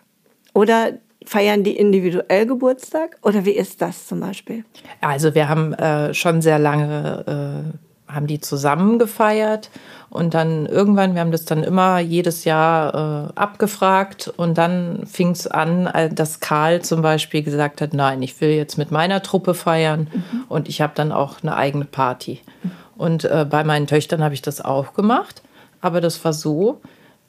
Speaker 1: Oder feiern die individuell Geburtstag? Oder wie ist das zum Beispiel?
Speaker 2: Also wir haben äh, schon sehr lange, äh, haben die zusammen gefeiert. Und dann irgendwann, wir haben das dann immer jedes Jahr äh, abgefragt. Und dann fing es an, äh, dass Karl zum Beispiel gesagt hat, nein, ich will jetzt mit meiner Truppe feiern. Mhm. Und ich habe dann auch eine eigene Party. Mhm. Und äh, bei meinen Töchtern habe ich das auch gemacht. Aber das war so,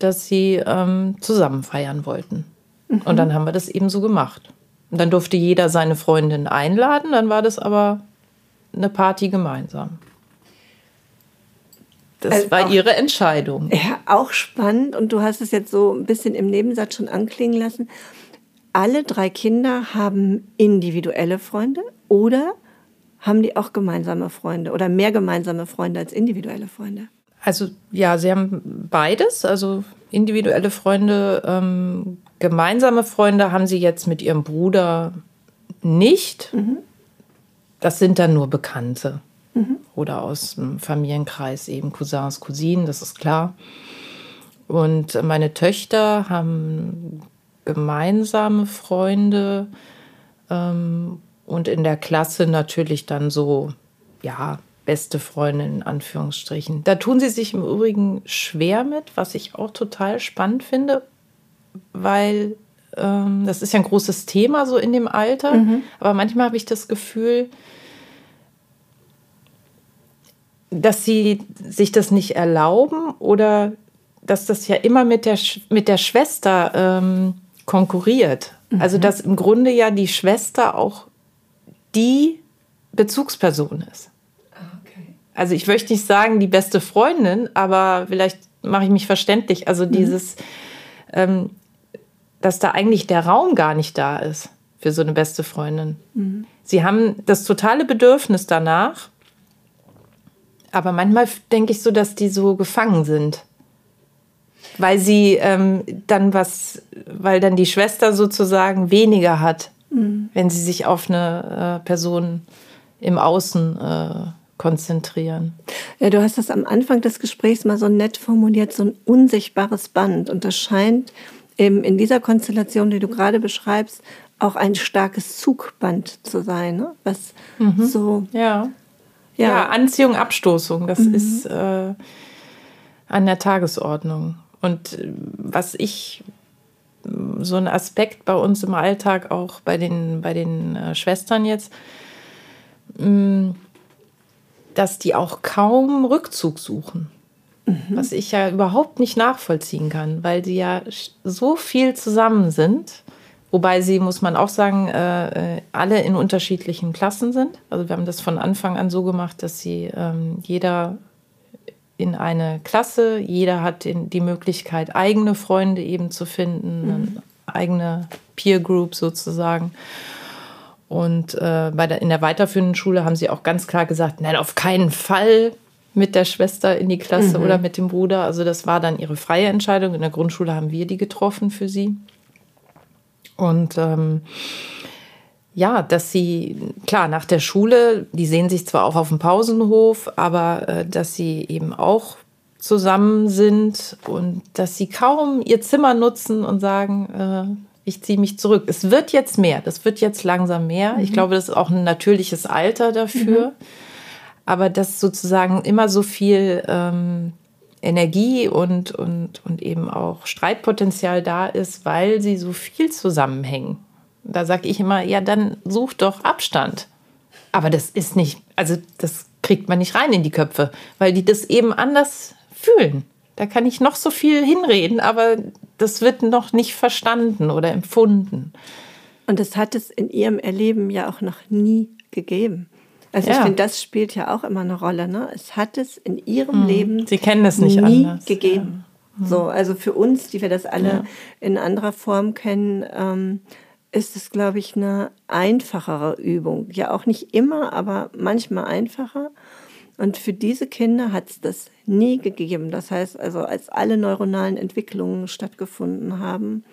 Speaker 2: dass sie ähm, zusammen feiern wollten. Mhm. Und dann haben wir das eben so gemacht. Und dann durfte jeder seine Freundin einladen, dann war das aber eine Party gemeinsam. Das
Speaker 1: Also
Speaker 2: war
Speaker 1: auch-
Speaker 2: ihre Entscheidung.
Speaker 1: Ja, auch spannend. Und du hast es jetzt so ein bisschen im Nebensatz schon anklingen lassen. Alle drei Kinder haben individuelle Freunde oder haben die auch gemeinsame Freunde oder mehr gemeinsame Freunde als individuelle Freunde?
Speaker 2: Also ja, sie haben beides, also individuelle Freunde, ähm, gemeinsame Freunde haben sie jetzt mit ihrem Bruder nicht. Das sind dann nur Bekannte oder aus dem Familienkreis eben Cousins, Cousinen, das ist klar. Und meine Töchter haben gemeinsame Freunde ähm, und in der Klasse natürlich dann so, ja, beste Freundin in Anführungsstrichen. Da tun sie sich im Übrigen schwer mit, was ich auch total spannend finde, weil ähm, das ist ja ein großes Thema so in dem Alter. Aber manchmal habe ich das Gefühl, dass sie sich das nicht erlauben oder dass das ja immer mit der, Sch- mit der Schwester ähm, konkurriert. Also dass im Grunde ja die Schwester auch die Bezugsperson ist. Also ich möchte nicht sagen die beste Freundin, aber vielleicht mache ich mich verständlich. Also dieses, ähm, dass da eigentlich der Raum gar nicht da ist für so eine beste Freundin. Sie haben das totale Bedürfnis danach, aber manchmal denke ich so, dass die so gefangen sind. Weil sie ähm, dann was, weil dann die Schwester sozusagen weniger hat, wenn sie sich auf eine äh, Person im Außen äh, konzentrieren.
Speaker 1: Ja, du hast das am Anfang des Gesprächs mal so nett formuliert, so ein unsichtbares Band. Und das scheint eben in dieser Konstellation, die du gerade beschreibst, auch ein starkes Zugband zu sein, ne? was so
Speaker 2: Ja.
Speaker 1: Ja.
Speaker 2: Ja, Anziehung, Abstoßung, das ist äh, an der Tagesordnung. Und äh, was ich, m, so ein Aspekt bei uns im Alltag, auch bei den, bei den äh, Schwestern jetzt, m, dass die auch kaum Rückzug suchen. Was ich ja überhaupt nicht nachvollziehen kann, weil sie ja so viel zusammen sind. Wobei sie, muss man auch sagen, äh, äh, alle in unterschiedlichen Klassen sind. Also wir haben das von Anfang an so gemacht, dass sie ähm, jeder in eine Klasse, jeder hat den, die Möglichkeit, eigene Freunde eben zu finden, eine eigene Peer Group sozusagen. Und äh, bei der, in der weiterführenden Schule haben sie auch ganz klar gesagt, nein, auf keinen Fall mit der Schwester in die Klasse oder mit dem Bruder. Also das war dann ihre freie Entscheidung. In der Grundschule haben wir die getroffen für sie. Und ähm, ja, dass sie, klar, nach der Schule, die sehen sich zwar auch auf dem Pausenhof, aber äh, dass sie eben auch zusammen sind und dass sie kaum ihr Zimmer nutzen und sagen, äh, ich ziehe mich zurück. Es wird jetzt mehr, das wird jetzt langsam mehr. Ich glaube, das ist auch ein natürliches Alter dafür. Aber dass sozusagen immer so viel ähm, Energie und, und, und eben auch Streitpotenzial da ist, weil sie so viel zusammenhängen. Da sage ich immer, ja, dann such doch Abstand. Aber das ist nicht, also das kriegt man nicht rein in die Köpfe, weil die das eben anders fühlen. Da kann ich noch so viel hinreden, aber das wird noch nicht verstanden oder empfunden.
Speaker 1: Und das hat es in ihrem Erleben ja auch noch nie gegeben. Also ich
Speaker 2: Ja.
Speaker 1: finde, das spielt ja auch immer eine Rolle. Ne? Es hat es in ihrem Leben
Speaker 2: Mhm. Sie kennen es nicht
Speaker 1: nie
Speaker 2: anders.
Speaker 1: gegeben. So, also für uns, die wir das alle in anderer Form kennen, ähm, ist es, glaube ich, eine einfachere Übung. Ja, auch nicht immer, aber manchmal einfacher. Und für diese Kinder hat es das nie gegeben. Das heißt also, als alle neuronalen Entwicklungen stattgefunden haben,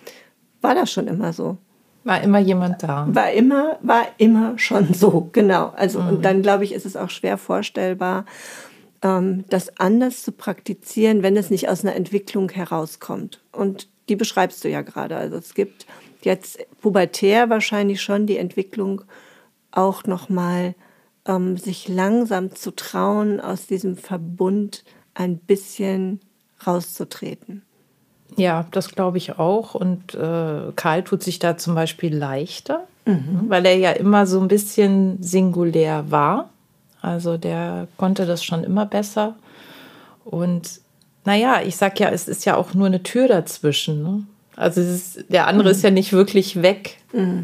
Speaker 1: war das schon immer so.
Speaker 2: War immer jemand da.
Speaker 1: War immer, war immer schon so, genau. Also, und dann glaube ich, ist es auch schwer vorstellbar, ähm, das anders zu praktizieren, wenn es nicht aus einer Entwicklung herauskommt. Und die beschreibst du ja gerade. Also es gibt jetzt pubertär wahrscheinlich schon die Entwicklung auch nochmal ähm, sich langsam zu trauen, aus diesem Verbund ein bisschen rauszutreten.
Speaker 2: Ja, das glaube ich auch. Und äh, Karl tut sich da zum Beispiel leichter, weil er ja immer so ein bisschen singulär war. Also der konnte das schon immer besser. Und naja, ich sag ja, es ist ja auch nur eine Tür dazwischen. Ne? Also ist, der andere ist ja nicht wirklich weg,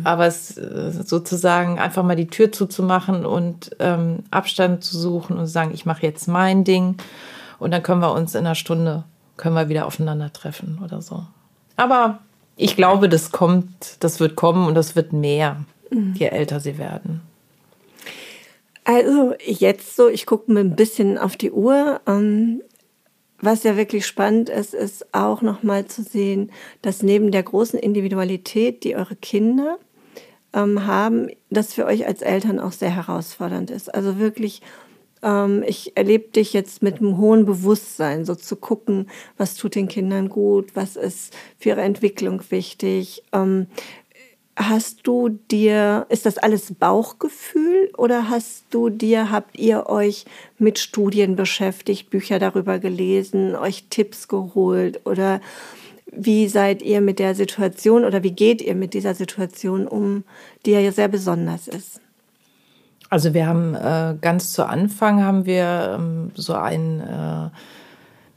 Speaker 2: aber es äh, sozusagen einfach mal die Tür zuzumachen und ähm, Abstand zu suchen und sagen, ich mache jetzt mein Ding. Und dann können wir uns in einer Stunde, können wir wieder aufeinandertreffen oder so. Aber ich glaube, das kommt, das wird kommen und das wird mehr, mhm. je älter sie werden.
Speaker 1: Also jetzt so, ich gucke mir ein bisschen auf die Uhr. Ähm, was ja wirklich spannend ist, ist auch nochmal zu sehen, dass neben der großen Individualität, die eure Kinder ähm, haben, das für euch als Eltern auch sehr herausfordernd ist. Also wirklich, ähm, ich erlebe dich jetzt mit einem hohen Bewusstsein, so zu gucken, was tut den Kindern gut, was ist für ihre Entwicklung wichtig, ähm, Hast du dir, ist das alles Bauchgefühl oder hast du dir, habt ihr euch mit Studien beschäftigt, Bücher darüber gelesen, euch Tipps geholt oder wie seid ihr mit der Situation oder wie geht ihr mit dieser Situation um, die ja sehr besonders ist?
Speaker 2: Also wir haben äh, ganz zu Anfang haben wir ähm, so ein äh,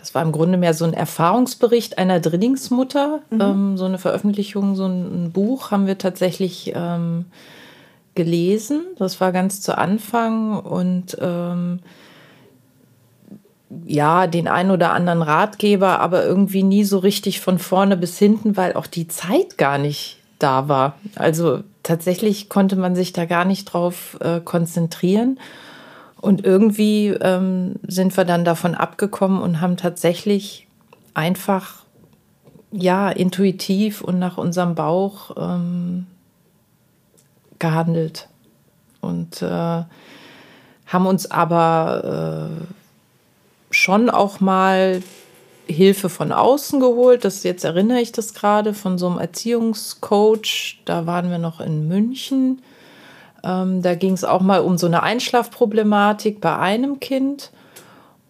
Speaker 2: das war im Grunde mehr so ein Erfahrungsbericht einer Drillingsmutter, mhm. ähm, so eine Veröffentlichung, so ein, ein Buch haben wir tatsächlich ähm, gelesen. Das war ganz zu Anfang und ähm, ja, den einen oder anderen Ratgeber, aber irgendwie nie so richtig von vorne bis hinten, weil auch die Zeit gar nicht da war. Also tatsächlich konnte man sich da gar nicht drauf äh, konzentrieren. Und irgendwie ähm, sind wir dann davon abgekommen und haben tatsächlich einfach, ja, intuitiv und nach unserem Bauch ähm, gehandelt. Und äh, haben uns aber äh, schon auch mal Hilfe von außen geholt. Das jetzt erinnere ich das gerade von so einem Erziehungscoach. Da waren wir noch in München ähm, da ging es auch mal um so eine Einschlafproblematik bei einem Kind.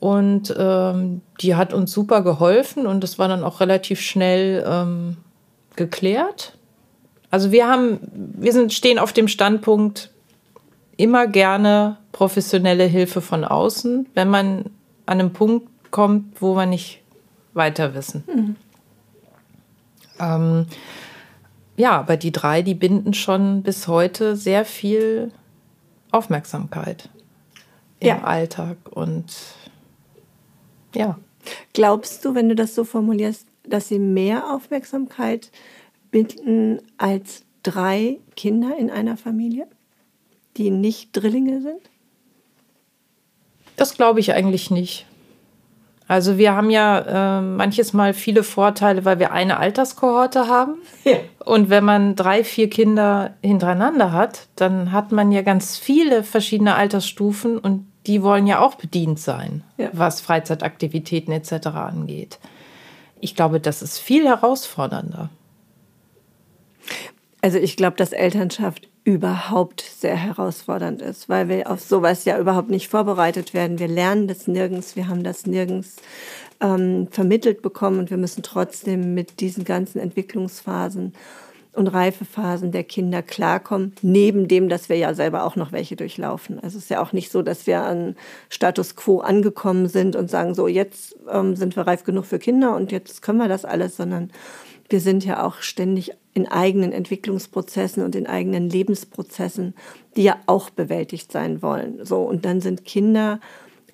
Speaker 2: Und ähm, die hat uns super geholfen und das war dann auch relativ schnell ähm, geklärt. Also wir haben, wir sind, stehen auf dem Standpunkt, immer gerne professionelle Hilfe von außen, wenn man an einen Punkt kommt, wo wir nicht weiter wissen. Mhm. Ja, aber die drei, die binden schon bis heute sehr viel Aufmerksamkeit im ja. Alltag und ja.
Speaker 1: Glaubst du, wenn du das so formulierst, dass sie mehr Aufmerksamkeit binden als drei Kinder in einer Familie, die nicht Drillinge sind?
Speaker 2: Das glaube ich eigentlich nicht. Also wir haben ja äh, manches Mal viele Vorteile, weil wir eine Alterskohorte haben. Ja. Und wenn man drei, vier Kinder hintereinander hat, dann hat man ja ganz viele verschiedene Altersstufen und die wollen ja auch bedient sein, ja. was Freizeitaktivitäten etc. angeht. Ich glaube, das ist viel herausfordernder.
Speaker 1: Also ich glaube, dass Elternschaft überhaupt sehr herausfordernd ist, weil wir auf sowas ja überhaupt nicht vorbereitet werden. Wir lernen das nirgends, wir haben das nirgends ähm, vermittelt bekommen und wir müssen trotzdem mit diesen ganzen Entwicklungsphasen und Reifephasen der Kinder klarkommen, neben dem, dass wir ja selber auch noch welche durchlaufen. Also es ist ja auch nicht so, dass wir an Status quo angekommen sind und sagen, so jetzt ähm, sind wir reif genug für Kinder und jetzt können wir das alles, sondern wir sind ja auch ständig in eigenen Entwicklungsprozessen und in eigenen Lebensprozessen, die ja auch bewältigt sein wollen. So, und dann sind Kinder,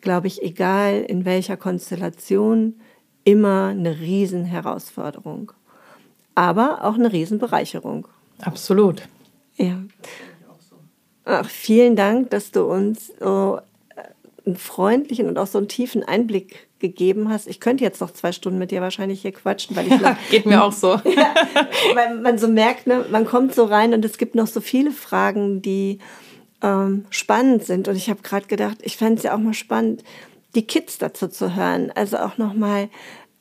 Speaker 1: glaube ich, egal in welcher Konstellation, immer eine Riesenherausforderung. Aber auch eine Riesenbereicherung.
Speaker 2: Absolut.
Speaker 1: Ja. Ach, vielen Dank, dass du uns so einen freundlichen und auch so einen tiefen Einblick gegeben hast. Ich könnte jetzt noch zwei Stunden mit dir wahrscheinlich hier quatschen, weil ich
Speaker 2: ja, geht mir auch so. ja,
Speaker 1: weil man so merkt, ne, man kommt so rein und es gibt noch so viele Fragen, die ähm, spannend sind. Und ich habe gerade gedacht, ich fände es ja auch mal spannend, die Kids dazu zu hören. Also auch noch mal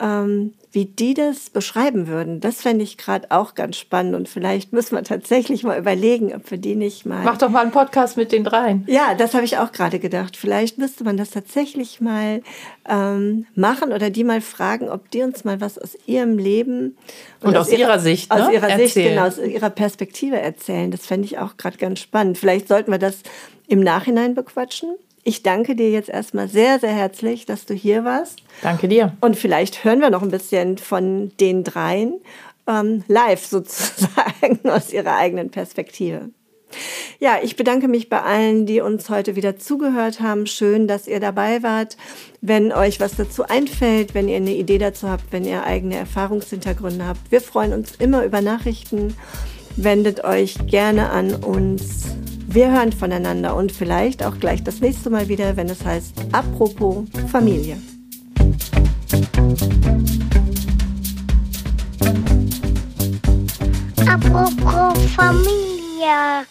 Speaker 1: ähm, wie die das beschreiben würden. Das fände ich gerade auch ganz spannend und vielleicht müssen wir tatsächlich mal überlegen, ob wir die nicht mal.
Speaker 2: Mach doch mal einen Podcast mit den dreien.
Speaker 1: Ja, das habe ich auch gerade gedacht. Vielleicht müsste man das tatsächlich mal ähm, machen oder die mal fragen, ob die uns mal was aus ihrem Leben
Speaker 2: und, und aus, ihrer, ihrer Sicht,
Speaker 1: aus ne? ihrer erzählen. Sicht, genau, aus ihrer Perspektive erzählen. Das fände ich auch gerade ganz spannend. Vielleicht sollten wir das im Nachhinein bequatschen. Ich danke dir jetzt erstmal sehr, sehr herzlich, dass du hier warst.
Speaker 2: Danke dir.
Speaker 1: Und vielleicht hören wir noch ein bisschen von den dreien ähm, live sozusagen aus ihrer eigenen Perspektive. Ja, ich bedanke mich bei allen, die uns heute wieder zugehört haben. Schön, dass ihr dabei wart. Wenn euch was dazu einfällt, wenn ihr eine Idee dazu habt, wenn ihr eigene Erfahrungshintergründe habt, wir freuen uns immer über Nachrichten. Wendet euch gerne an uns. Wir hören voneinander und vielleicht auch gleich das nächste Mal wieder, wenn es heißt Apropos Familie.
Speaker 3: Apropos Familie.